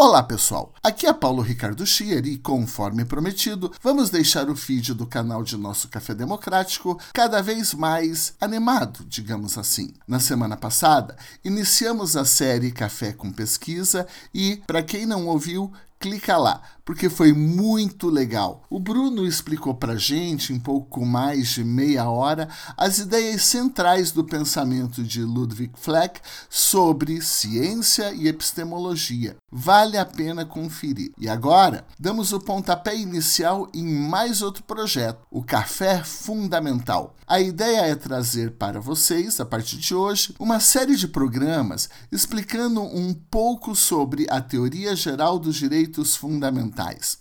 Olá pessoal, aqui é Paulo Ricardo Schier e, conforme prometido, vamos deixar o feed do canal de nosso Café Democrático cada vez mais animado, digamos assim. Na semana passada, iniciamos a série Café com Pesquisa e, para quem não ouviu, clica lá, porque foi muito legal. O Bruno explicou para gente, em pouco mais de meia hora, as ideias centrais do pensamento de Ludwig Fleck sobre ciência e epistemologia. Vale a pena conferir. E agora, damos o pontapé inicial em mais outro projeto, o Café Fundamental. A ideia é trazer para vocês, a partir de hoje, uma série de programas explicando um pouco sobre a teoria geral dos direitos fundamentais.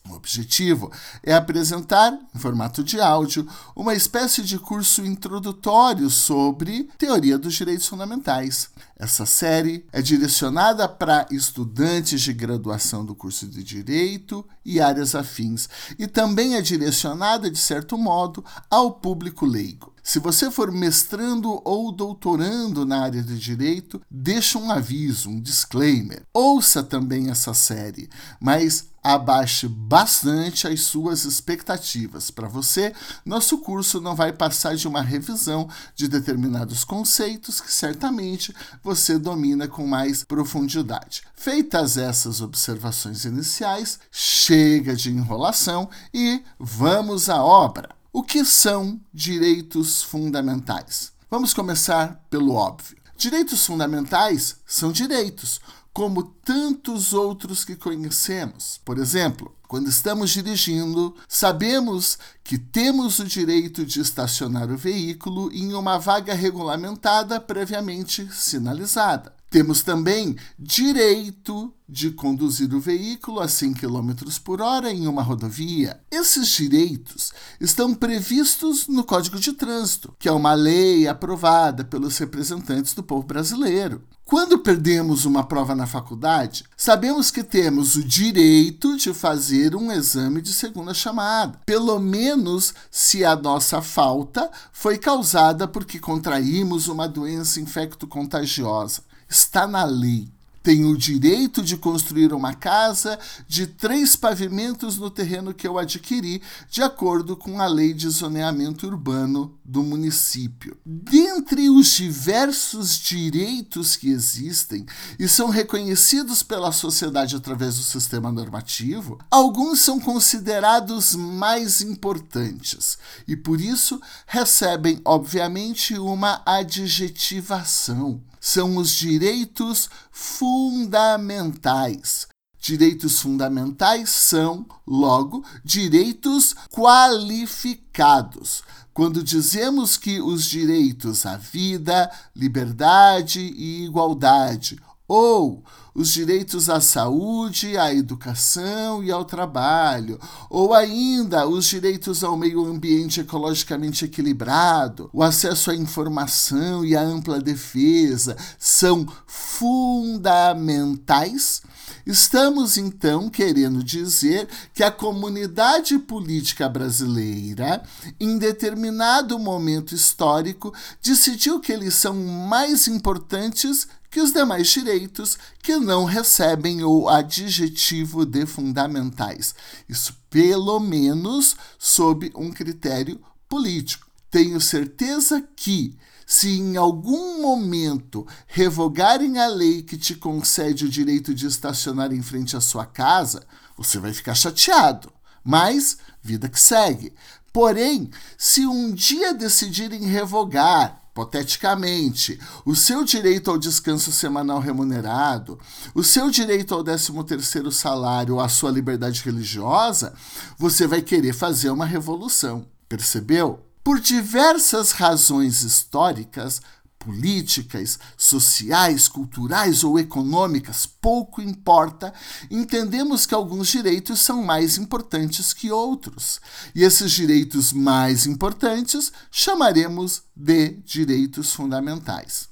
O objetivo é apresentar, em formato de áudio, uma espécie de curso introdutório sobre teoria dos direitos fundamentais. Essa série é direcionada para estudantes de graduação do curso de Direito e áreas afins, e também é direcionada, de certo modo, ao público leigo. Se você for mestrando ou doutorando na área de direito, deixa um aviso, um disclaimer. Ouça também essa série, mas abaixe bastante as suas expectativas. Para você, nosso curso não vai passar de uma revisão de determinados conceitos que certamente você domina com mais profundidade. Feitas essas observações iniciais, chega de enrolação e vamos à obra. O que são direitos fundamentais? Vamos começar pelo óbvio. Direitos fundamentais são direitos, como tantos outros que conhecemos. Por exemplo, quando estamos dirigindo, sabemos que temos o direito de estacionar o veículo em uma vaga regulamentada previamente sinalizada. Temos também direito de conduzir o veículo a 100 km por hora em uma rodovia. Esses direitos estão previstos no Código de Trânsito, que é uma lei aprovada pelos representantes do povo brasileiro. Quando perdemos uma prova na faculdade, sabemos que temos o direito de fazer um exame de segunda chamada, pelo menos se a nossa falta foi causada porque contraímos uma doença infecto-contagiosa. Está na lei tenho o direito de construir uma casa de três pavimentos no terreno que eu adquiri, de acordo com a lei de zoneamento urbano do município. Dentre os diversos direitos que existem e são reconhecidos pela sociedade através do sistema normativo, alguns são considerados mais importantes e, por isso, recebem, obviamente, uma adjetivação são os direitos fundamentais. Direitos fundamentais são, logo, direitos qualificados. Quando dizemos que os direitos à vida, liberdade e igualdade ou os direitos à saúde, à educação e ao trabalho, ou ainda os direitos ao meio ambiente ecologicamente equilibrado, o acesso à informação e à ampla defesa são fundamentais. Estamos então querendo dizer que a comunidade política brasileira, em determinado momento histórico, decidiu que eles são mais importantes que os demais direitos que não recebem o adjetivo de fundamentais. Isso, pelo menos, sob um critério político. Tenho certeza que, se em algum momento revogarem a lei que te concede o direito de estacionar em frente à sua casa, você vai ficar chateado. Mas, vida que segue. Porém, se um dia decidirem revogar hipoteticamente, o seu direito ao descanso semanal remunerado, o seu direito ao 13º salário, a sua liberdade religiosa, você vai querer fazer uma revolução. Percebeu? Por diversas razões históricas, políticas, sociais, culturais ou econômicas, pouco importa, entendemos que alguns direitos são mais importantes que outros. E esses direitos mais importantes chamaremos de direitos fundamentais.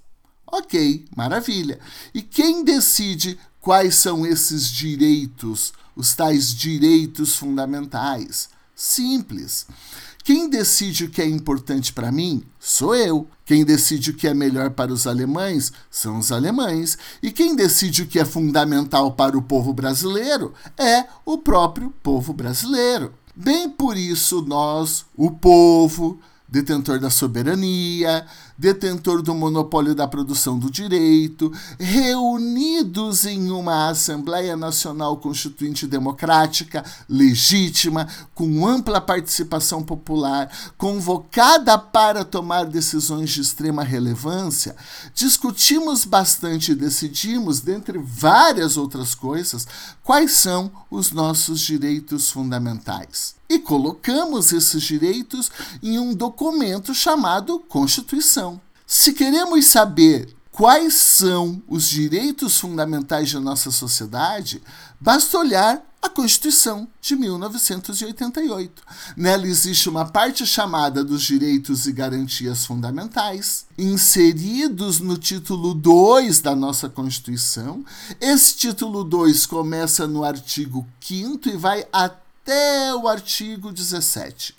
Ok, maravilha. E quem decide quais são esses direitos, os tais direitos fundamentais? Simples. Quem decide o que é importante para mim sou eu. Quem decide o que é melhor para os alemães são os alemães. E quem decide o que é fundamental para o povo brasileiro é o próprio povo brasileiro. Bem por isso, nós, o povo, detentor da soberania, detentor do monopólio da produção do direito, reunidos em uma Assembleia Nacional Constituinte Democrática, legítima, com ampla participação popular, convocada para tomar decisões de extrema relevância, discutimos bastante e decidimos, dentre várias outras coisas, quais são os nossos direitos fundamentais. E colocamos esses direitos em um documento chamado Constituição. Se queremos saber quais são os direitos fundamentais da nossa sociedade, basta olhar a Constituição de 1988. Nela existe uma parte chamada dos direitos e garantias fundamentais, inseridos no título 2 da nossa Constituição. Esse título 2 começa no artigo 5 e vai até o artigo 17.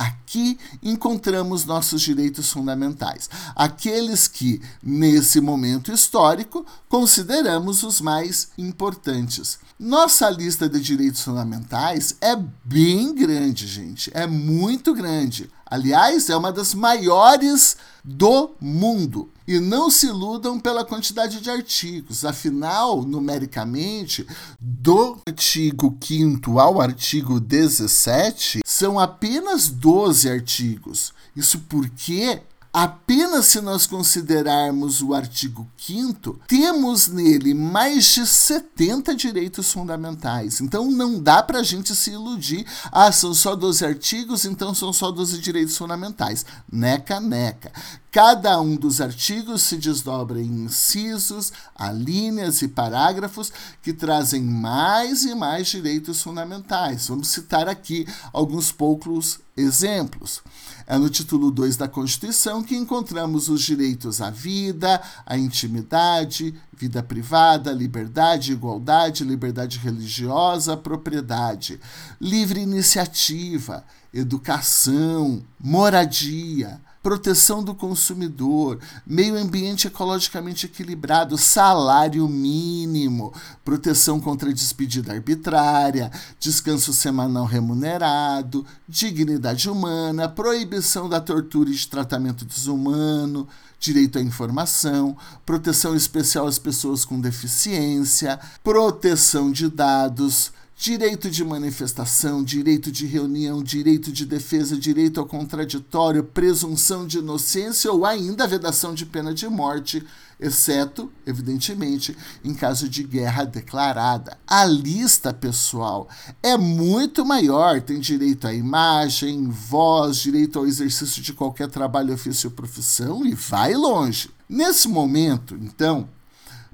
Aqui encontramos nossos direitos fundamentais, aqueles que, nesse momento histórico, consideramos os mais importantes. Nossa lista de direitos fundamentais é bem grande, gente, é muito grande. Aliás, é uma das maiores do mundo. E não se iludam pela quantidade de artigos, afinal, numericamente, do artigo 5 ao artigo 17, são apenas 12 artigos. Isso porque Apenas se nós considerarmos o artigo 5, temos nele mais de 70 direitos fundamentais. Então não dá para a gente se iludir. Ah, são só 12 artigos, então são só 12 direitos fundamentais. Neca, neca. Cada um dos artigos se desdobra em incisos, alíneas e parágrafos que trazem mais e mais direitos fundamentais. Vamos citar aqui alguns poucos exemplos. É no título 2 da Constituição que encontramos os direitos à vida, à intimidade, vida privada, liberdade, igualdade, liberdade religiosa, propriedade, livre iniciativa, educação, moradia, proteção do consumidor, meio ambiente ecologicamente equilibrado, salário mínimo, proteção contra despedida arbitrária, descanso semanal remunerado, dignidade humana, proibição da tortura e de tratamento desumano, direito à informação, proteção especial às pessoas com deficiência, proteção de dados, direito de manifestação, direito de reunião, direito de defesa, direito ao contraditório, presunção de inocência ou ainda vedação de pena de morte, exceto, evidentemente, em caso de guerra declarada. A lista, pessoal, é muito maior. Tem direito à imagem, voz, direito ao exercício de qualquer trabalho, ofício ou profissão e vai longe. Nesse momento, então,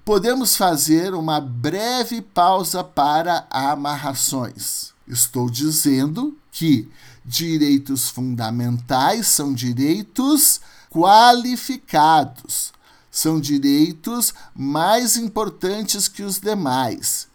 podemos fazer uma breve pausa para amarrações. Estou dizendo que direitos fundamentais são direitos qualificados, são direitos mais importantes que os demais.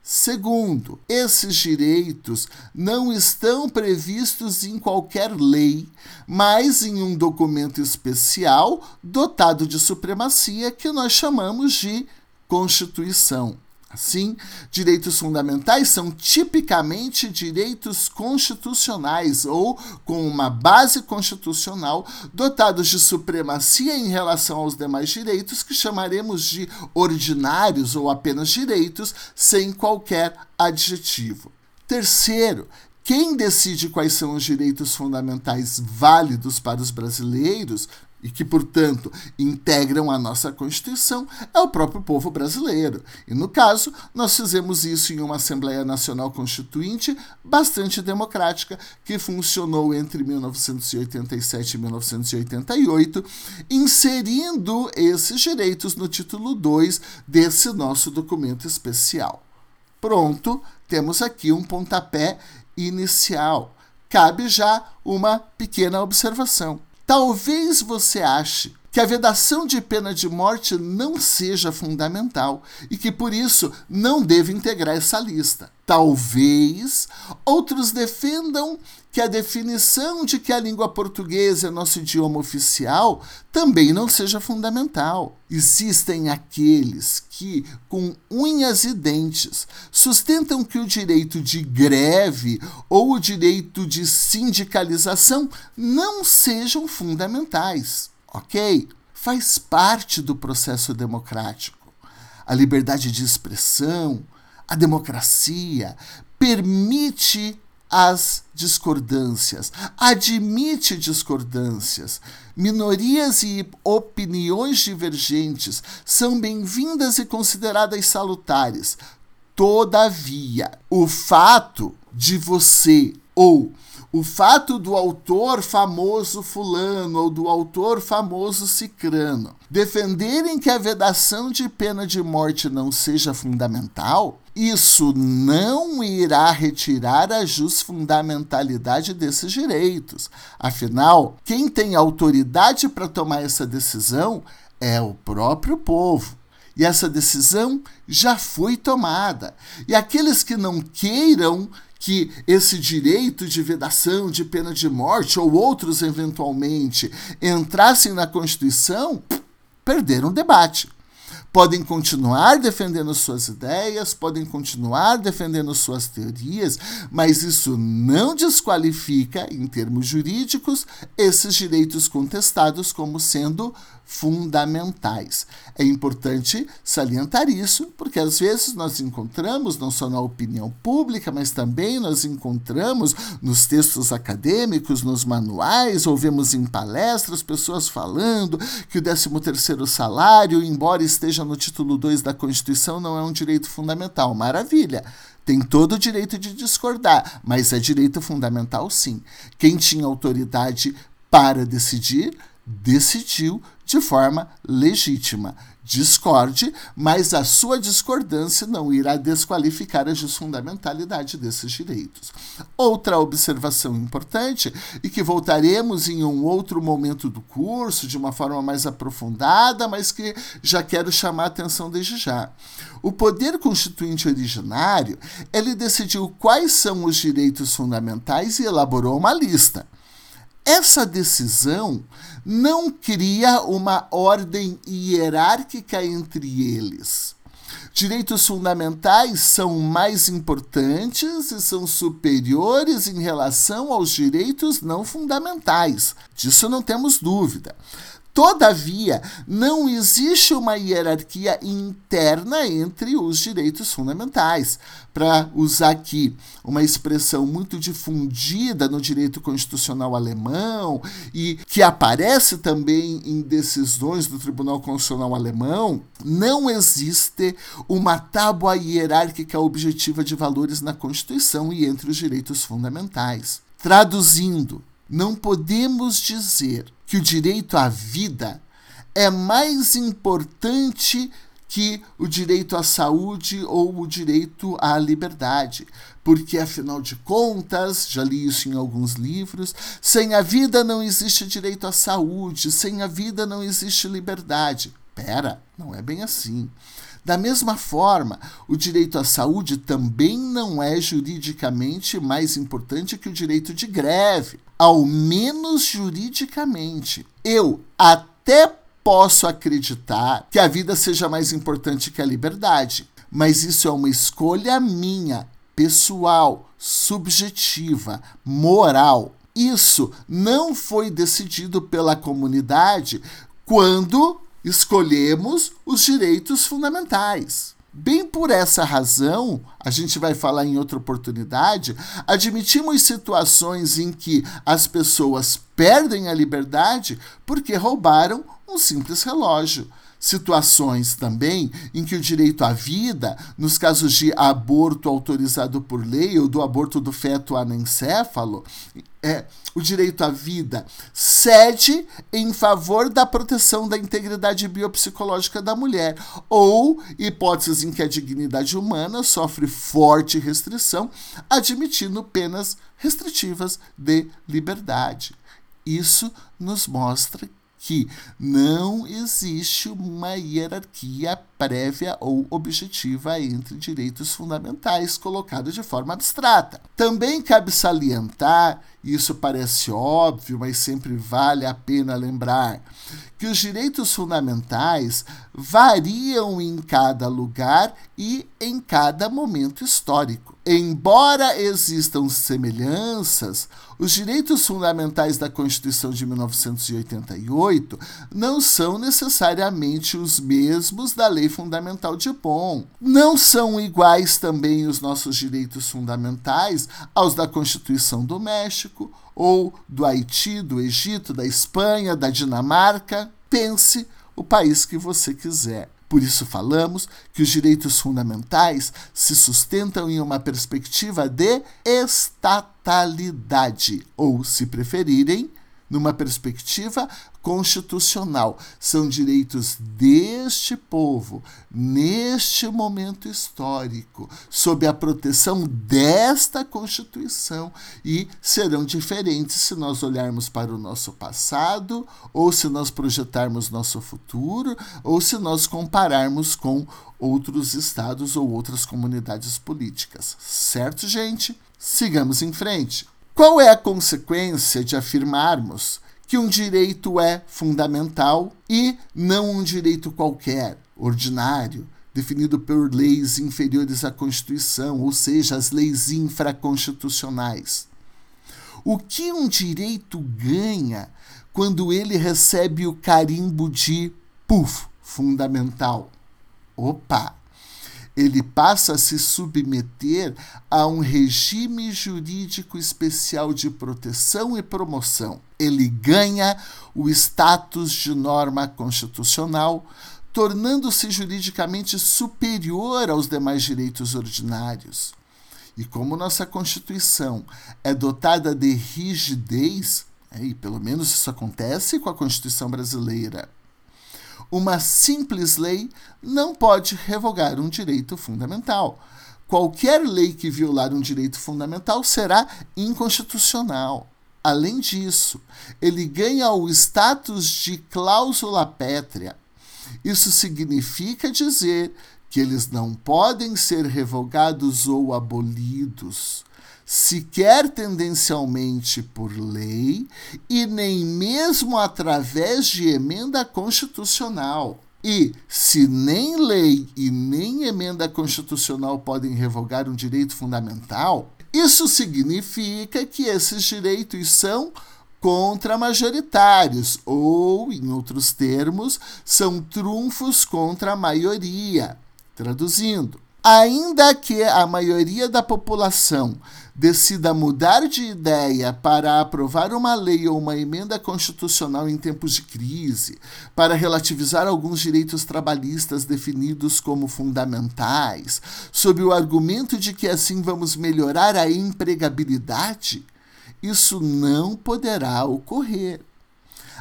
Segundo, esses direitos não estão previstos em qualquer lei, mas em um documento especial dotado de supremacia que nós chamamos de Constituição. Assim, direitos fundamentais são tipicamente direitos constitucionais ou com uma base constitucional dotados de supremacia em relação aos demais direitos que chamaremos de ordinários ou apenas direitos sem qualquer adjetivo. Terceiro, quem decide quais são os direitos fundamentais válidos para os brasileiros e que, portanto, integram a nossa Constituição é o próprio povo brasileiro. E, no caso, nós fizemos isso em uma Assembleia Nacional Constituinte bastante democrática, que funcionou entre 1987 e 1988, inserindo esses direitos no título 2 desse nosso documento especial. Pronto, temos aqui um pontapé inicial. Cabe já uma pequena observação. Talvez você ache que a vedação de pena de morte não seja fundamental e que por isso não deve integrar essa lista. Talvez outros defendam que a definição de que a língua portuguesa é nosso idioma oficial também não seja fundamental. Existem aqueles que, com unhas e dentes, sustentam que o direito de greve ou o direito de sindicalização não sejam fundamentais. Ok? Faz parte do processo democrático. A liberdade de expressão, a democracia permite as discordâncias, admite discordâncias. Minorias e opiniões divergentes são bem-vindas e consideradas salutares. Todavia, o fato de você ou o fato do autor famoso fulano ou do autor famoso cicrano defenderem que a vedação de pena de morte não seja fundamental, isso não irá retirar a fundamentalidade desses direitos. Afinal, quem tem autoridade para tomar essa decisão é o próprio povo. E essa decisão já foi tomada. E aqueles que não queiram que esse direito de vedação de pena de morte ou outros eventualmente entrassem na Constituição, perderam o debate podem continuar defendendo suas ideias, podem continuar defendendo suas teorias, mas isso não desqualifica, em termos jurídicos, esses direitos contestados como sendo fundamentais. É importante salientar isso, porque às vezes nós encontramos, não só na opinião pública, mas também nós encontramos nos textos acadêmicos, nos manuais, ouvimos em palestras pessoas falando que o 13º salário, embora esteja no título 2 da Constituição não é um direito fundamental. Maravilha! Tem todo o direito de discordar, mas é direito fundamental sim. Quem tinha autoridade para decidir, decidiu de forma legítima discorde, mas a sua discordância não irá desqualificar a fundamentalidade desses direitos. Outra observação importante, e que voltaremos em um outro momento do curso, de uma forma mais aprofundada, mas que já quero chamar a atenção desde já. O poder constituinte originário, ele decidiu quais são os direitos fundamentais e elaborou uma lista. Essa decisão não cria uma ordem hierárquica entre eles. Direitos fundamentais são mais importantes e são superiores em relação aos direitos não fundamentais. Disso não temos dúvida. Todavia, não existe uma hierarquia interna entre os direitos fundamentais. Para usar aqui uma expressão muito difundida no direito constitucional alemão e que aparece também em decisões do Tribunal Constitucional Alemão, não existe uma tábua hierárquica objetiva de valores na Constituição e entre os direitos fundamentais. Traduzindo, não podemos dizer que o direito à vida é mais importante que o direito à saúde ou o direito à liberdade. Porque, afinal de contas, já li isso em alguns livros, sem a vida não existe direito à saúde, sem a vida não existe liberdade. Pera, não é bem assim. Da mesma forma, o direito à saúde também não é juridicamente mais importante que o direito de greve, ao menos juridicamente. Eu até posso acreditar que a vida seja mais importante que a liberdade, mas isso é uma escolha minha, pessoal, subjetiva, moral. Isso não foi decidido pela comunidade quando escolhemos os direitos fundamentais. Bem por essa razão, a gente vai falar em outra oportunidade, admitimos situações em que as pessoas perdem a liberdade porque roubaram um simples relógio situações também em que o direito à vida, nos casos de aborto autorizado por lei ou do aborto do feto anencéfalo, é, o direito à vida cede em favor da proteção da integridade biopsicológica da mulher, ou hipóteses em que a dignidade humana sofre forte restrição, admitindo penas restritivas de liberdade. Isso nos mostra que não existe uma hierarquia prévia ou objetiva entre direitos fundamentais colocado de forma abstrata. Também cabe salientar, isso parece óbvio, mas sempre vale a pena lembrar, que os direitos fundamentais variam em cada lugar e em cada momento histórico. Embora existam semelhanças, os direitos fundamentais da Constituição de 1988 não são necessariamente os mesmos da Lei Fundamental de Bonn. Não são iguais também os nossos direitos fundamentais aos da Constituição do México ou do Haiti, do Egito, da Espanha, da Dinamarca. Pense o país que você quiser. Por isso falamos que os direitos fundamentais se sustentam em uma perspectiva de estatalidade, ou, se preferirem, numa perspectiva constitucional. São direitos deste povo, neste momento histórico, sob a proteção desta Constituição e serão diferentes se nós olharmos para o nosso passado, ou se nós projetarmos nosso futuro, ou se nós compararmos com outros estados ou outras comunidades políticas. Certo, gente? Sigamos em frente. Qual é a consequência de afirmarmos que um direito é fundamental e não um direito qualquer, ordinário, definido por leis inferiores à Constituição, ou seja, as leis infraconstitucionais? O que um direito ganha quando ele recebe o carimbo de PUF, fundamental? Opa! Ele passa a se submeter a um regime jurídico especial de proteção e promoção. Ele ganha o status de norma constitucional, tornando-se juridicamente superior aos demais direitos ordinários. E como nossa Constituição é dotada de rigidez, é, e pelo menos isso acontece com a Constituição brasileira, uma simples lei não pode revogar um direito fundamental. Qualquer lei que violar um direito fundamental será inconstitucional. Além disso, ele ganha o status de cláusula pétrea. Isso significa dizer que eles não podem ser revogados ou abolidos sequer tendencialmente por lei e nem mesmo através de emenda constitucional. E se nem lei e nem emenda constitucional podem revogar um direito fundamental, isso significa que esses direitos são contra-majoritários, ou, em outros termos, são trunfos contra a maioria. Traduzindo, ainda que a maioria da população decida mudar de ideia para aprovar uma lei ou uma emenda constitucional em tempos de crise, para relativizar alguns direitos trabalhistas definidos como fundamentais, sob o argumento de que assim vamos melhorar a empregabilidade, isso não poderá ocorrer.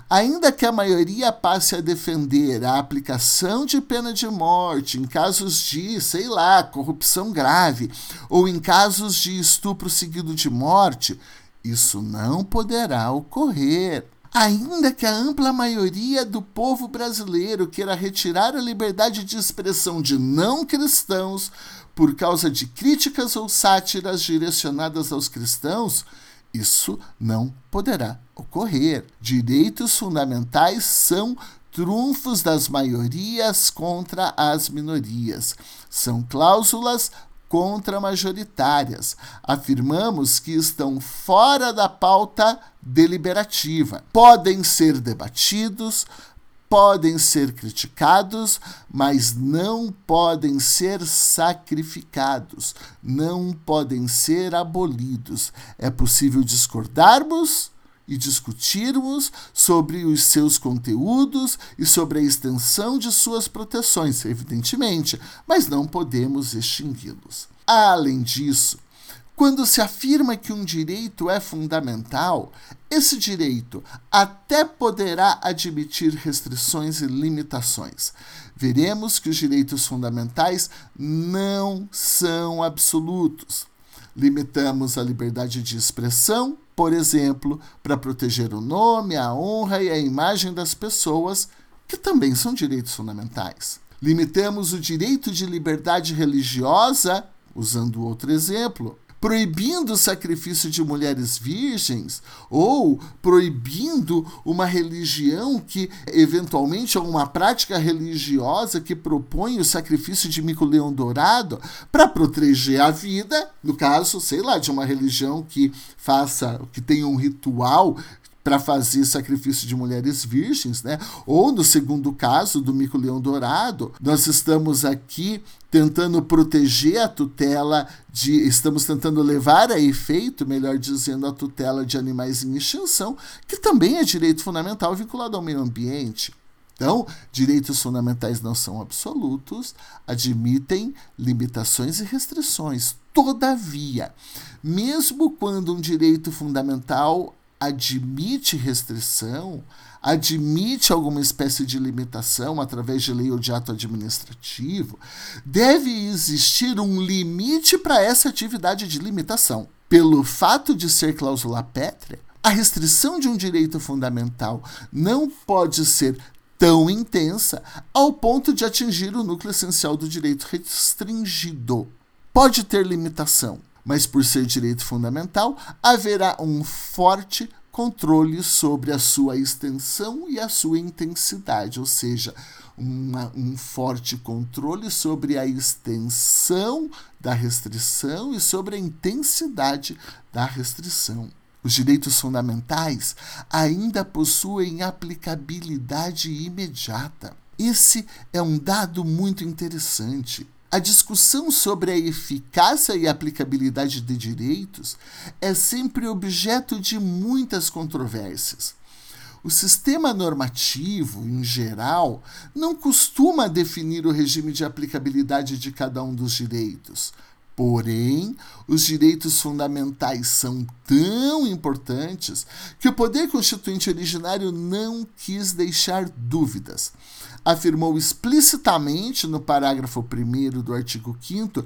Ainda que a maioria passe a defender a aplicação de pena de morte em casos de, sei lá, corrupção grave ou em casos de estupro seguido de morte, isso não poderá ocorrer. Ainda que a ampla maioria do povo brasileiro queira retirar a liberdade de expressão de não cristãos por causa de críticas ou sátiras direcionadas aos cristãos, isso não poderá ocorrer. Direitos fundamentais são trunfos das maiorias contra as minorias. São cláusulas contra-majoritárias. Afirmamos que estão fora da pauta deliberativa. Podem ser debatidos, podem ser criticados, mas não podem ser sacrificados, não podem ser abolidos. É possível discordarmos e discutirmos sobre os seus conteúdos e sobre a extensão de suas proteções, evidentemente, mas não podemos extingui-los. Além disso, quando se afirma que um direito é fundamental, esse direito até poderá admitir restrições e limitações. Veremos que os direitos fundamentais não são absolutos. Limitamos a liberdade de expressão, por exemplo, para proteger o nome, a honra e a imagem das pessoas, que também são direitos fundamentais. Limitamos o direito de liberdade religiosa, usando outro exemplo, proibindo o sacrifício de mulheres virgens ou proibindo uma religião que eventualmente é uma prática religiosa que propõe o sacrifício de mico-leão dourado para proteger a vida, no caso, sei lá, de uma religião que faça, que tenha um ritual para fazer sacrifício de mulheres virgens, né? Ou no segundo caso do mico-leão dourado, nós estamos aqui tentando proteger a tutela de estamos tentando levar a efeito, melhor dizendo, a tutela de animais em extinção, que também é direito fundamental vinculado ao meio ambiente. Então, direitos fundamentais não são absolutos, admitem limitações e restrições. Todavia, mesmo quando um direito fundamental admite restrição, admite alguma espécie de limitação através de lei ou de ato administrativo, deve existir um limite para essa atividade de limitação. Pelo fato de ser cláusula pétrea, a restrição de um direito fundamental não pode ser tão intensa ao ponto de atingir o núcleo essencial do direito restringido. Pode ter limitação, mas por ser direito fundamental, haverá um forte controle sobre a sua extensão e a sua intensidade, ou seja, uma, um forte controle sobre a extensão da restrição e sobre a intensidade da restrição. Os direitos fundamentais ainda possuem aplicabilidade imediata. Esse é um dado muito interessante. A discussão sobre a eficácia e aplicabilidade de direitos é sempre objeto de muitas controvérsias. O sistema normativo, em geral, não costuma definir o regime de aplicabilidade de cada um dos direitos. Porém, os direitos fundamentais são tão importantes que o poder constituinte originário não quis deixar dúvidas afirmou explicitamente no parágrafo 1 do artigo 5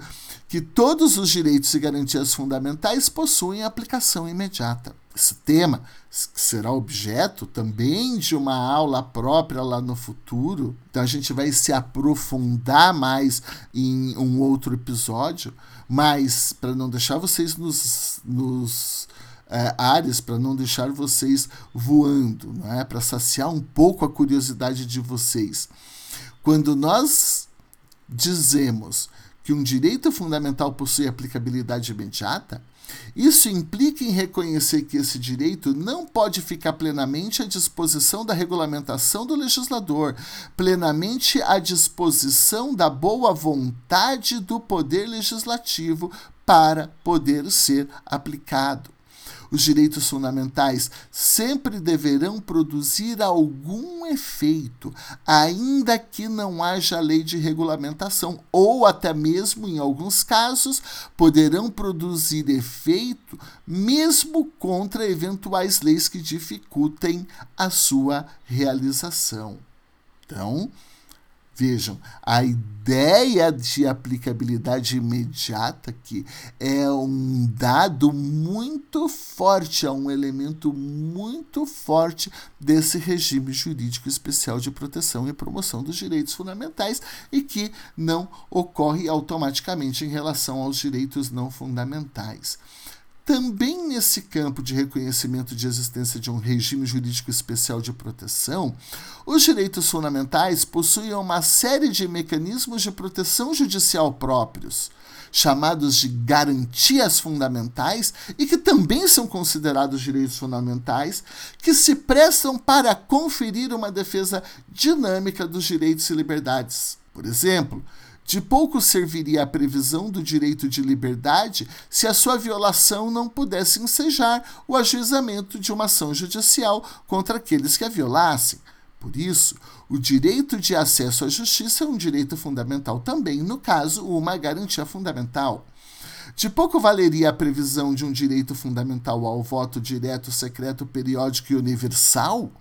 que todos os direitos e garantias fundamentais possuem aplicação imediata. Esse tema será objeto também de uma aula própria lá no futuro, então a gente vai se aprofundar mais em um outro episódio, mas para não deixar vocês nos, nos é, áreas para não deixar vocês voando, não é? para saciar um pouco a curiosidade de vocês. Quando nós dizemos que um direito fundamental possui aplicabilidade imediata, isso implica em reconhecer que esse direito não pode ficar plenamente à disposição da regulamentação do legislador, plenamente à disposição da boa vontade do poder legislativo para poder ser aplicado. Os direitos fundamentais sempre deverão produzir algum efeito, ainda que não haja lei de regulamentação, ou até mesmo, em alguns casos, poderão produzir efeito mesmo contra eventuais leis que dificultem a sua realização. Então, Vejam, a ideia de aplicabilidade imediata que é um dado muito forte, é um elemento muito forte desse regime jurídico especial de proteção e promoção dos direitos fundamentais e que não ocorre automaticamente em relação aos direitos não fundamentais. Também nesse campo de reconhecimento de existência de um regime jurídico especial de proteção, os direitos fundamentais possuem uma série de mecanismos de proteção judicial próprios, chamados de garantias fundamentais e que também são considerados direitos fundamentais, que se prestam para conferir uma defesa dinâmica dos direitos e liberdades. Por exemplo, de pouco serviria a previsão do direito de liberdade se a sua violação não pudesse ensejar o ajuizamento de uma ação judicial contra aqueles que a violassem. Por isso, o direito de acesso à justiça é um direito fundamental também, no caso, uma garantia fundamental. De pouco valeria a previsão de um direito fundamental ao voto direto, secreto, periódico e universal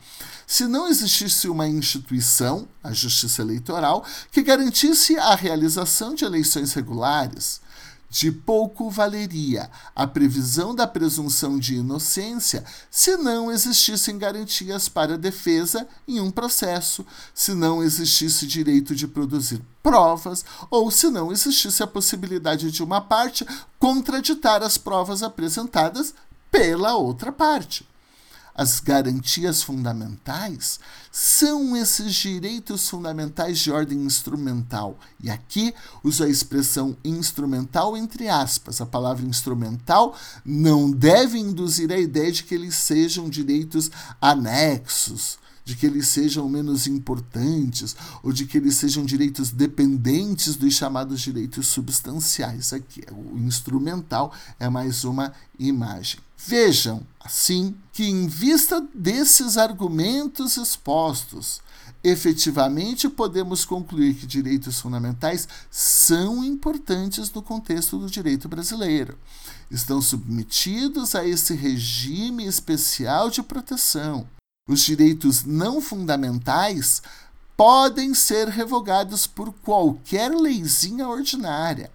se não existisse uma instituição, a Justiça Eleitoral, que garantisse a realização de eleições regulares. De pouco valeria a previsão da presunção de inocência se não existissem garantias para a defesa em um processo, se não existisse direito de produzir provas ou se não existisse a possibilidade de uma parte contraditar as provas apresentadas pela outra parte as garantias fundamentais são esses direitos fundamentais de ordem instrumental. E aqui uso a expressão instrumental entre aspas. A palavra instrumental não deve induzir a ideia de que eles sejam direitos anexos, de que eles sejam menos importantes ou de que eles sejam direitos dependentes dos chamados direitos substanciais. Aqui, o instrumental é mais uma imagem. Vejam, assim, que em vista desses argumentos expostos, efetivamente podemos concluir que direitos fundamentais são importantes no contexto do direito brasileiro. Estão submetidos a esse regime especial de proteção. Os direitos não fundamentais podem ser revogados por qualquer leizinha ordinária.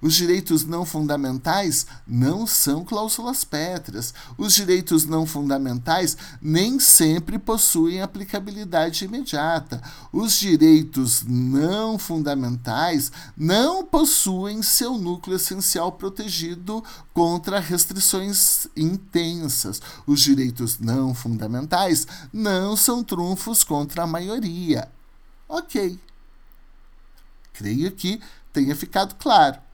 Os direitos não fundamentais não são cláusulas pétreas. Os direitos não fundamentais nem sempre possuem aplicabilidade imediata. Os direitos não fundamentais não possuem seu núcleo essencial protegido contra restrições intensas. Os direitos não fundamentais não são trunfos contra a maioria. Ok. Creio que tenha ficado claro.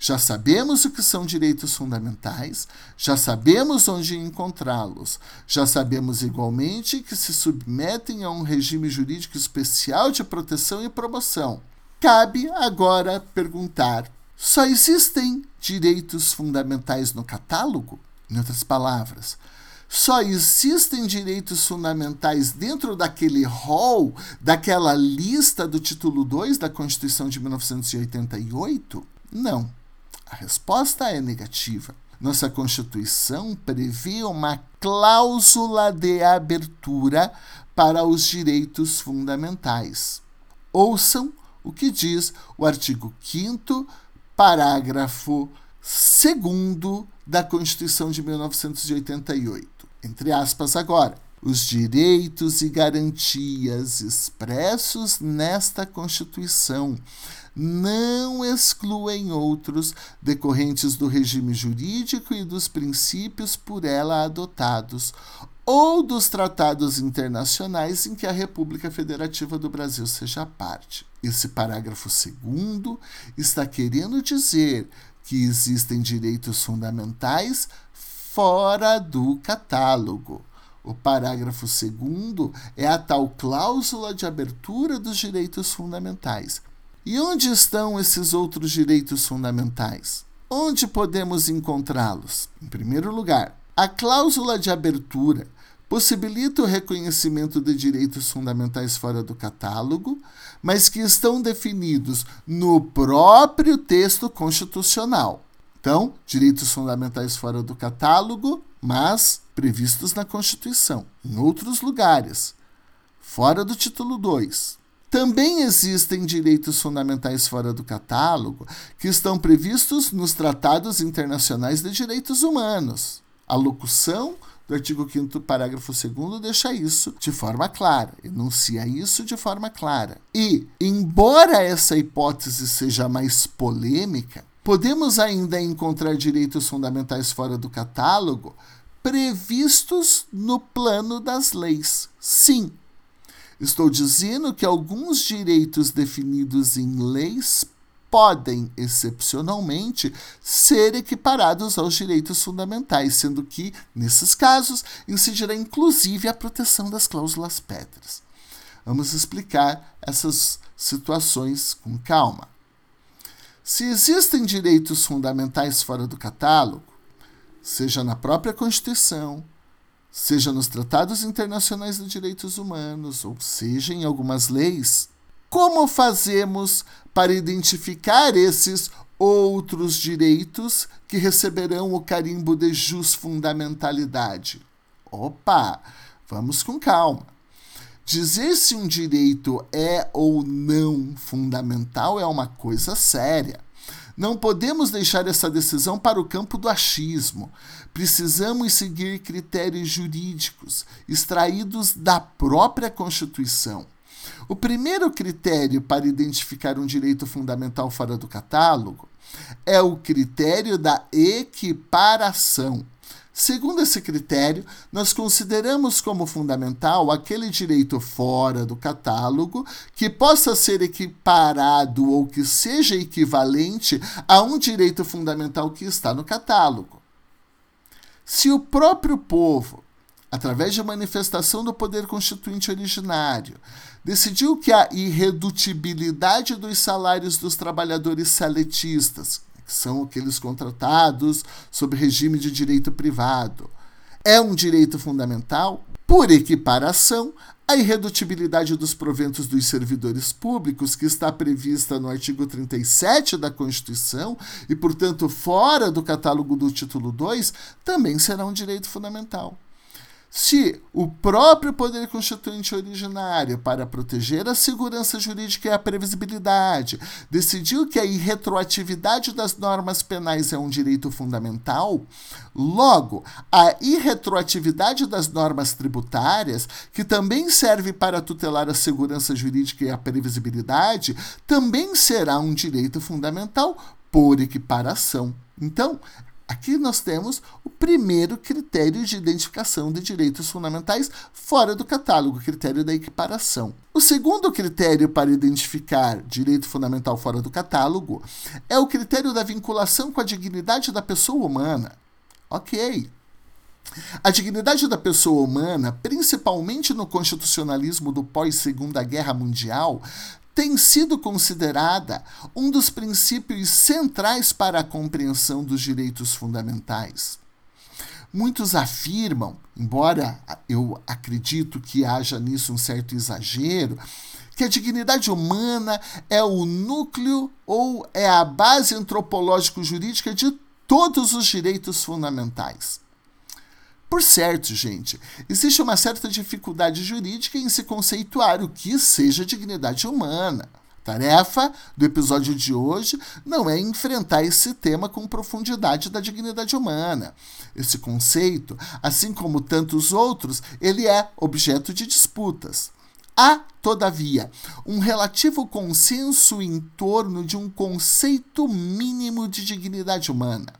Já sabemos o que são direitos fundamentais, já sabemos onde encontrá-los, já sabemos igualmente que se submetem a um regime jurídico especial de proteção e promoção. Cabe agora perguntar: só existem direitos fundamentais no catálogo? Em outras palavras, só existem direitos fundamentais dentro daquele rol, daquela lista do título 2 da Constituição de 1988? Não. A resposta é negativa. Nossa Constituição prevê uma cláusula de abertura para os direitos fundamentais. Ouçam o que diz o artigo 5, parágrafo 2 da Constituição de 1988. Entre aspas, agora. Os direitos e garantias expressos nesta Constituição não excluem outros decorrentes do regime jurídico e dos princípios por ela adotados ou dos tratados internacionais em que a República Federativa do Brasil seja parte. Esse parágrafo segundo está querendo dizer que existem direitos fundamentais fora do catálogo. O parágrafo segundo é a tal cláusula de abertura dos direitos fundamentais, e onde estão esses outros direitos fundamentais? Onde podemos encontrá-los? Em primeiro lugar, a cláusula de abertura possibilita o reconhecimento de direitos fundamentais fora do catálogo, mas que estão definidos no próprio texto constitucional. Então, direitos fundamentais fora do catálogo, mas previstos na Constituição, em outros lugares, fora do título 2. Também existem direitos fundamentais fora do catálogo que estão previstos nos tratados internacionais de direitos humanos. A locução do artigo 5 parágrafo 2 deixa isso de forma clara, enuncia isso de forma clara. E, embora essa hipótese seja mais polêmica, podemos ainda encontrar direitos fundamentais fora do catálogo previstos no plano das leis. Sim, Estou dizendo que alguns direitos definidos em leis podem, excepcionalmente, ser equiparados aos direitos fundamentais, sendo que, nesses casos, incidirá inclusive a proteção das cláusulas pétreas. Vamos explicar essas situações com calma. Se existem direitos fundamentais fora do catálogo, seja na própria Constituição, seja nos tratados internacionais de direitos humanos, ou seja em algumas leis. Como fazemos para identificar esses outros direitos que receberão o carimbo de fundamentalidade? Opa, vamos com calma. Dizer se um direito é ou não fundamental é uma coisa séria. Não podemos deixar essa decisão para o campo do achismo. Precisamos seguir critérios jurídicos extraídos da própria Constituição. O primeiro critério para identificar um direito fundamental fora do catálogo é o critério da equiparação. Segundo esse critério, nós consideramos como fundamental aquele direito fora do catálogo que possa ser equiparado ou que seja equivalente a um direito fundamental que está no catálogo. Se o próprio povo, através de manifestação do poder constituinte originário, decidiu que a irredutibilidade dos salários dos trabalhadores seletistas que são aqueles contratados sob regime de direito privado. É um direito fundamental, por equiparação, a irredutibilidade dos proventos dos servidores públicos, que está prevista no artigo 37 da Constituição e, portanto, fora do catálogo do título 2, também será um direito fundamental. Se o próprio Poder Constituinte originário, para proteger a segurança jurídica e a previsibilidade, decidiu que a irretroatividade das normas penais é um direito fundamental, logo, a irretroatividade das normas tributárias, que também serve para tutelar a segurança jurídica e a previsibilidade, também será um direito fundamental por equiparação. Então, Aqui nós temos o primeiro critério de identificação de direitos fundamentais fora do catálogo, critério da equiparação. O segundo critério para identificar direito fundamental fora do catálogo é o critério da vinculação com a dignidade da pessoa humana. Ok. A dignidade da pessoa humana, principalmente no constitucionalismo do pós-Segunda Guerra Mundial, tem sido considerada um dos princípios centrais para a compreensão dos direitos fundamentais. Muitos afirmam, embora eu acredito que haja nisso um certo exagero, que a dignidade humana é o núcleo ou é a base antropológico-jurídica de todos os direitos fundamentais. Por certo, gente, existe uma certa dificuldade jurídica em se conceituar o que seja dignidade humana. Tarefa do episódio de hoje não é enfrentar esse tema com profundidade da dignidade humana. Esse conceito, assim como tantos outros, ele é objeto de disputas. Há, todavia, um relativo consenso em torno de um conceito mínimo de dignidade humana.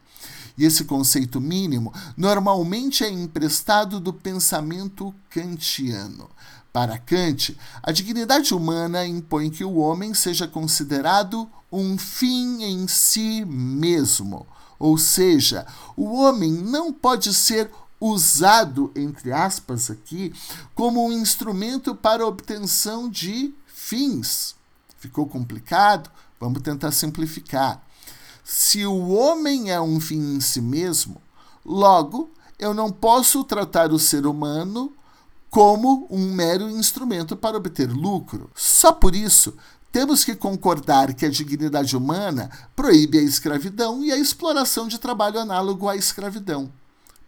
E esse conceito mínimo normalmente é emprestado do pensamento kantiano. Para Kant, a dignidade humana impõe que o homem seja considerado um fim em si mesmo. Ou seja, o homem não pode ser usado, entre aspas, aqui, como um instrumento para obtenção de fins. Ficou complicado? Vamos tentar simplificar. Se o homem é um fim em si mesmo, logo eu não posso tratar o ser humano como um mero instrumento para obter lucro. Só por isso, temos que concordar que a dignidade humana proíbe a escravidão e a exploração de trabalho análogo à escravidão.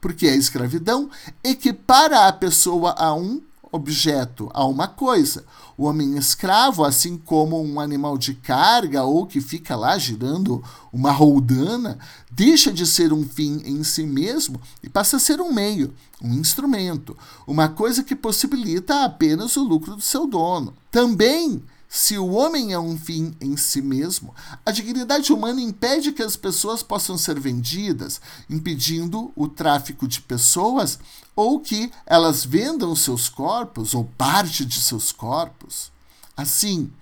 Porque a escravidão equipara a pessoa a um objeto a uma coisa. O homem escravo, assim como um animal de carga ou que fica lá girando uma roldana, deixa de ser um fim em si mesmo e passa a ser um meio, um instrumento, uma coisa que possibilita apenas o lucro do seu dono. Também se o homem é um fim em si mesmo, a dignidade humana impede que as pessoas possam ser vendidas, impedindo o tráfico de pessoas ou que elas vendam seus corpos ou parte de seus corpos. Assim,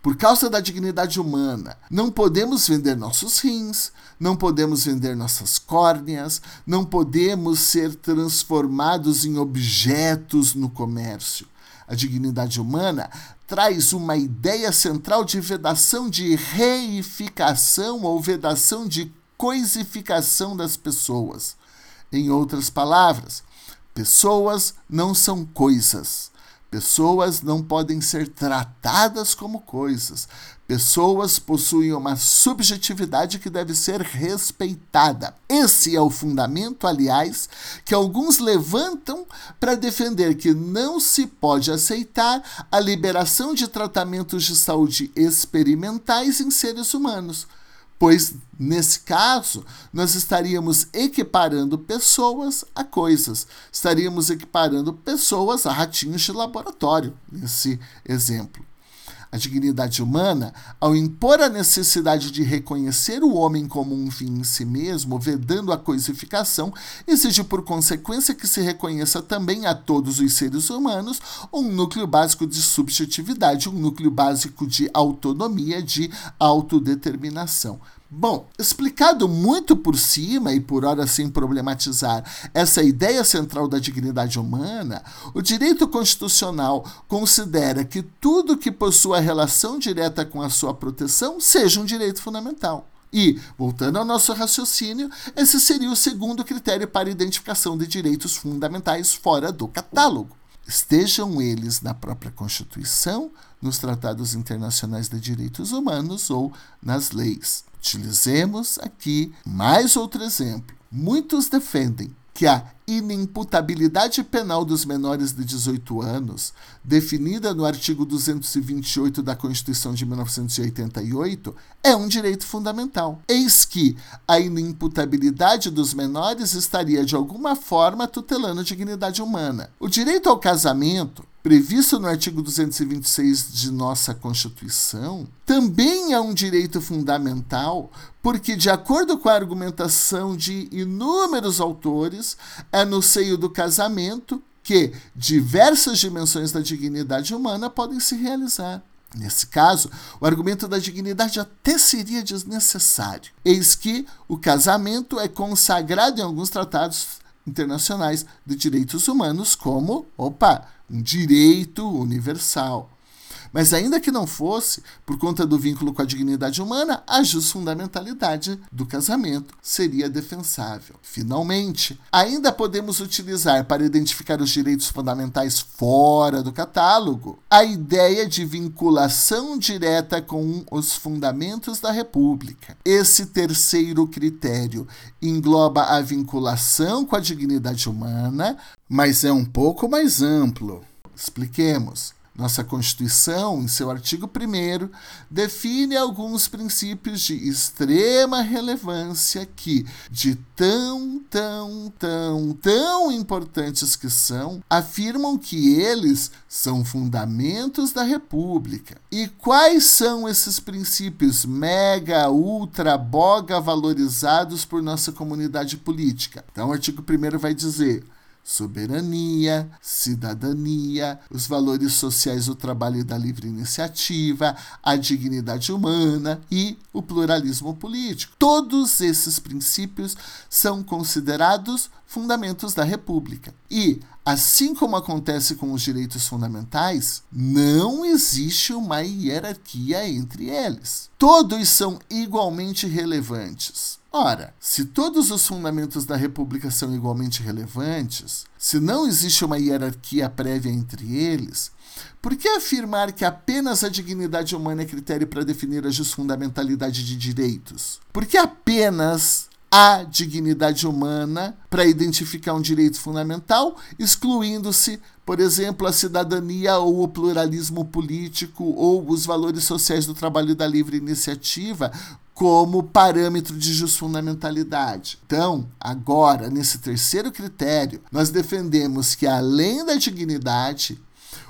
por causa da dignidade humana, não podemos vender nossos rins, não podemos vender nossas córneas, não podemos ser transformados em objetos no comércio. A dignidade humana traz uma ideia central de vedação de reificação ou vedação de coisificação das pessoas. Em outras palavras, pessoas não são coisas. Pessoas não podem ser tratadas como coisas. Pessoas possuem uma subjetividade que deve ser respeitada. Esse é o fundamento, aliás, que alguns levantam para defender que não se pode aceitar a liberação de tratamentos de saúde experimentais em seres humanos pois nesse caso nós estaríamos equiparando pessoas a coisas, estaríamos equiparando pessoas a ratinhos de laboratório, nesse exemplo. A dignidade humana, ao impor a necessidade de reconhecer o homem como um fim em si mesmo, vedando a coisificação, exige por consequência que se reconheça também a todos os seres humanos um núcleo básico de subjetividade, um núcleo básico de autonomia, de autodeterminação. Bom, explicado muito por cima e por hora sem problematizar essa ideia central da dignidade humana, o direito constitucional considera que tudo que possua relação direta com a sua proteção seja um direito fundamental. E, voltando ao nosso raciocínio, esse seria o segundo critério para identificação de direitos fundamentais fora do catálogo. Estejam eles na própria Constituição, nos tratados internacionais de direitos humanos ou nas leis. Utilizemos aqui mais outro exemplo. Muitos defendem que a inimputabilidade penal dos menores de 18 anos, definida no artigo 228 da Constituição de 1988, é um direito fundamental. Eis que a inimputabilidade dos menores estaria de alguma forma tutelando a dignidade humana. O direito ao casamento previsto no artigo 226 de nossa Constituição, também é um direito fundamental, porque, de acordo com a argumentação de inúmeros autores, é no seio do casamento que diversas dimensões da dignidade humana podem se realizar. Nesse caso, o argumento da dignidade até seria desnecessário. Eis que o casamento é consagrado em alguns tratados internacionais de direitos humanos como, opa, um direito universal. Mas ainda que não fosse, por conta do vínculo com a dignidade humana, a fundamentalidade do casamento seria defensável. Finalmente, ainda podemos utilizar para identificar os direitos fundamentais fora do catálogo a ideia de vinculação direta com os fundamentos da República. Esse terceiro critério engloba a vinculação com a dignidade humana, mas é um pouco mais amplo. Expliquemos. Nossa Constituição, em seu artigo 1, define alguns princípios de extrema relevância que, de tão, tão, tão, tão importantes que são, afirmam que eles são fundamentos da República. E quais são esses princípios mega, ultra, boga valorizados por nossa comunidade política? Então, o artigo 1 vai dizer soberania, cidadania, os valores sociais do trabalho e da livre iniciativa, a dignidade humana e o pluralismo político. Todos esses princípios são considerados fundamentos da República. E, assim como acontece com os direitos fundamentais, não existe uma hierarquia entre eles. Todos são igualmente relevantes. Ora, se todos os fundamentos da República são igualmente relevantes, se não existe uma hierarquia prévia entre eles, por que afirmar que apenas a dignidade humana é critério para definir a fundamentalidade de direitos? Por que apenas a dignidade humana para identificar um direito fundamental, excluindo-se, por exemplo, a cidadania ou o pluralismo político ou os valores sociais do trabalho e da livre iniciativa como parâmetro de fundamentalidade. Então, agora, nesse terceiro critério, nós defendemos que além da dignidade,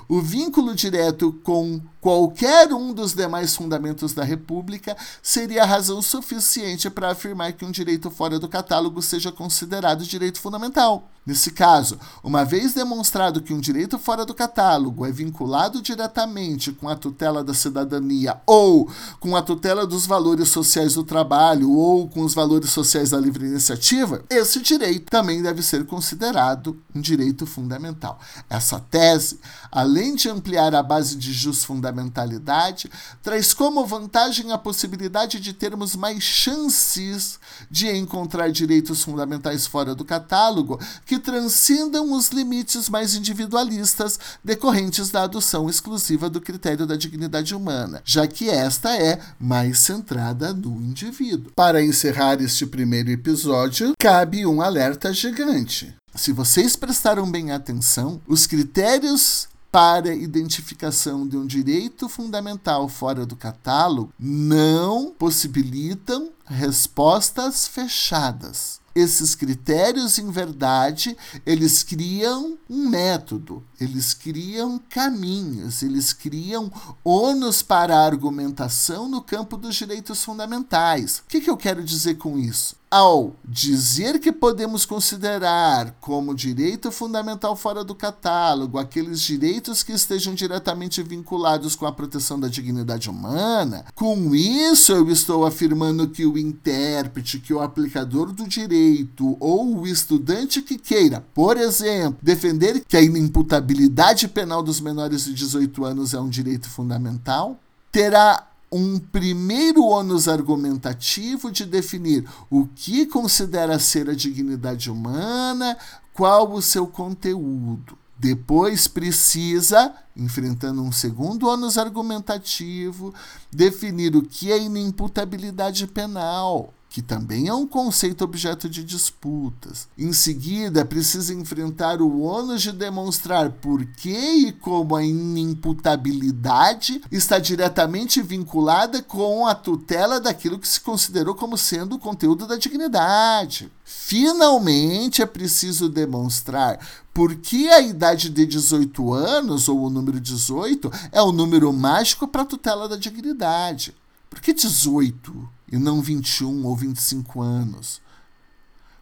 o vínculo direto com qualquer um dos demais fundamentos da República seria razão suficiente para afirmar que um direito fora do catálogo seja considerado direito fundamental. Nesse caso, uma vez demonstrado que um direito fora do catálogo é vinculado diretamente com a tutela da cidadania ou com a tutela dos valores sociais do trabalho ou com os valores sociais da livre iniciativa, esse direito também deve ser considerado um direito fundamental. Essa tese, além de ampliar a base de jus fundamentalidade, traz como vantagem a possibilidade de termos mais chances de encontrar direitos fundamentais fora do catálogo que transcendam os limites mais individualistas decorrentes da adoção exclusiva do critério da dignidade humana, já que esta é mais centrada no indivíduo. Para encerrar este primeiro episódio, cabe um alerta gigante. Se vocês prestaram bem atenção, os critérios para identificação de um direito fundamental fora do catálogo não possibilitam respostas fechadas. Esses critérios, em verdade, eles criam um método, eles criam caminhos, eles criam ônus para a argumentação no campo dos direitos fundamentais. O que, que eu quero dizer com isso? Ao dizer que podemos considerar como direito fundamental fora do catálogo aqueles direitos que estejam diretamente vinculados com a proteção da dignidade humana, com isso eu estou afirmando que o intérprete, que o aplicador do direito ou o estudante que queira, por exemplo, defender que a inimputabilidade penal dos menores de 18 anos é um direito fundamental, terá um primeiro ônus argumentativo de definir o que considera ser a dignidade humana, qual o seu conteúdo. Depois precisa, enfrentando um segundo ônus argumentativo, definir o que é inimputabilidade penal que também é um conceito objeto de disputas. Em seguida, precisa enfrentar o ônus de demonstrar por que e como a inimputabilidade está diretamente vinculada com a tutela daquilo que se considerou como sendo o conteúdo da dignidade. Finalmente, é preciso demonstrar por que a idade de 18 anos, ou o número 18, é o número mágico para a tutela da dignidade. Por que 18? E não 21 ou 25 anos?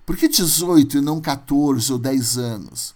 Por que 18 e não 14 ou 10 anos?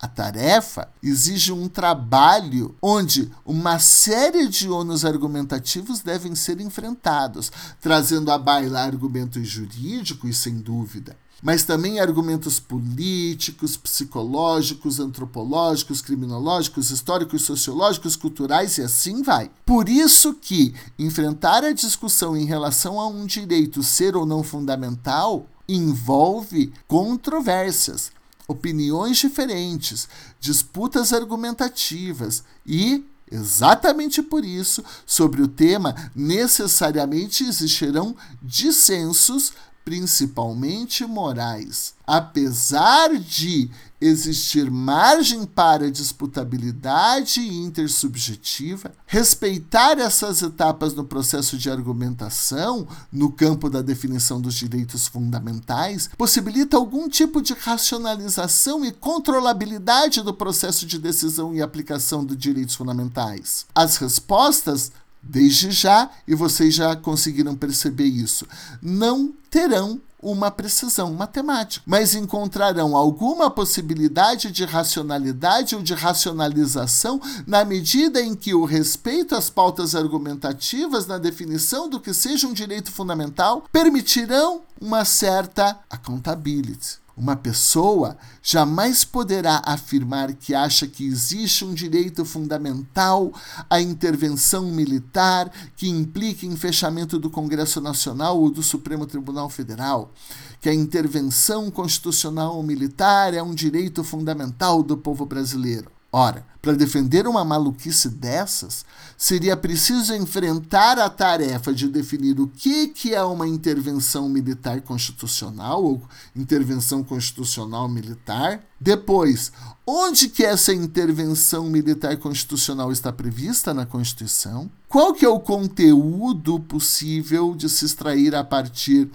A tarefa exige um trabalho onde uma série de ônus argumentativos devem ser enfrentados, trazendo à baila argumentos jurídicos, sem dúvida, mas também argumentos políticos, psicológicos, antropológicos, criminológicos, históricos, sociológicos, culturais e assim vai. Por isso que enfrentar a discussão em relação a um direito ser ou não fundamental envolve controvérsias, opiniões diferentes, disputas argumentativas e Exatamente por isso, sobre o tema, necessariamente existirão dissensos principalmente morais. Apesar de existir margem para disputabilidade intersubjetiva, respeitar essas etapas no processo de argumentação, no campo da definição dos direitos fundamentais, possibilita algum tipo de racionalização e controlabilidade do processo de decisão e aplicação dos direitos fundamentais. As respostas desde já, e vocês já conseguiram perceber isso, não terão uma precisão matemática, mas encontrarão alguma possibilidade de racionalidade ou de racionalização na medida em que o respeito às pautas argumentativas na definição do que seja um direito fundamental permitirão uma certa accountability. Uma pessoa jamais poderá afirmar que acha que existe um direito fundamental à intervenção militar que implique em fechamento do Congresso Nacional ou do Supremo Tribunal Federal, que a intervenção constitucional ou militar é um direito fundamental do povo brasileiro. Ora, para defender uma maluquice dessas, seria preciso enfrentar a tarefa de definir o que, que é uma intervenção militar constitucional ou intervenção constitucional militar. Depois, onde que essa intervenção militar constitucional está prevista na Constituição? Qual que é o conteúdo possível de se extrair a partir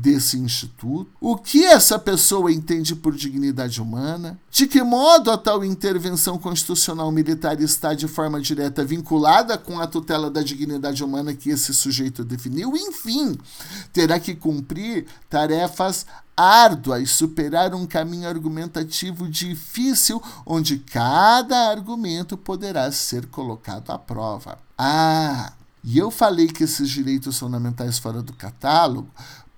desse instituto, o que essa pessoa entende por dignidade humana, de que modo a tal intervenção constitucional militar está de forma direta vinculada com a tutela da dignidade humana que esse sujeito definiu, enfim, terá que cumprir tarefas árduas, superar um caminho argumentativo difícil, onde cada argumento poderá ser colocado à prova. Ah, e eu falei que esses direitos fundamentais fora do catálogo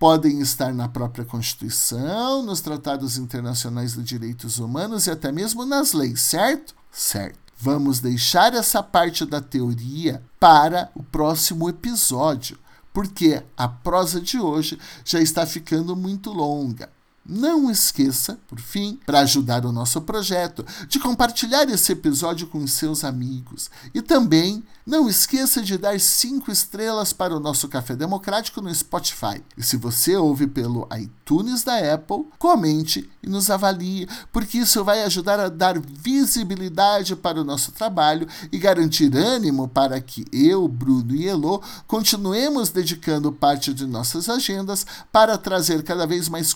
podem estar na própria Constituição, nos tratados internacionais de direitos humanos e até mesmo nas leis, certo? Certo. Vamos deixar essa parte da teoria para o próximo episódio, porque a prosa de hoje já está ficando muito longa. Não esqueça, por fim, para ajudar o nosso projeto, de compartilhar esse episódio com seus amigos. E também não esqueça de dar cinco estrelas para o nosso Café Democrático no Spotify. E se você ouve pelo iTunes da Apple, comente e nos avalie, porque isso vai ajudar a dar visibilidade para o nosso trabalho e garantir ânimo para que eu, Bruno e Elo continuemos dedicando parte de nossas agendas para trazer cada vez mais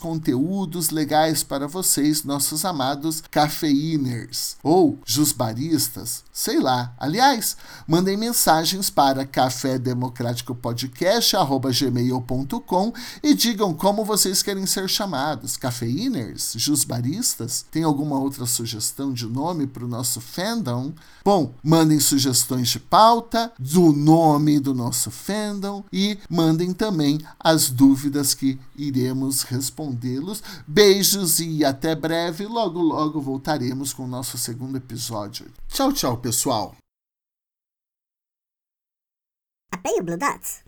conteúdos legais para vocês, nossos amados cafeiners ou jusbaristas, sei lá. Aliás, mandem mensagens para cafédemocráticopodcast@gmail.com e digam como vocês querem ser chamados. Cafeiners, jusbaristas? Tem alguma outra sugestão de nome para o nosso fandom? Bom, mandem sugestões de pauta, do nome do nosso fandom e mandem também as dúvidas que iremos respondê-los. Beijos e até breve. Logo, logo voltaremos com o nosso segundo episódio. Tchau, tchau, pessoal. Apeio Blue Dots.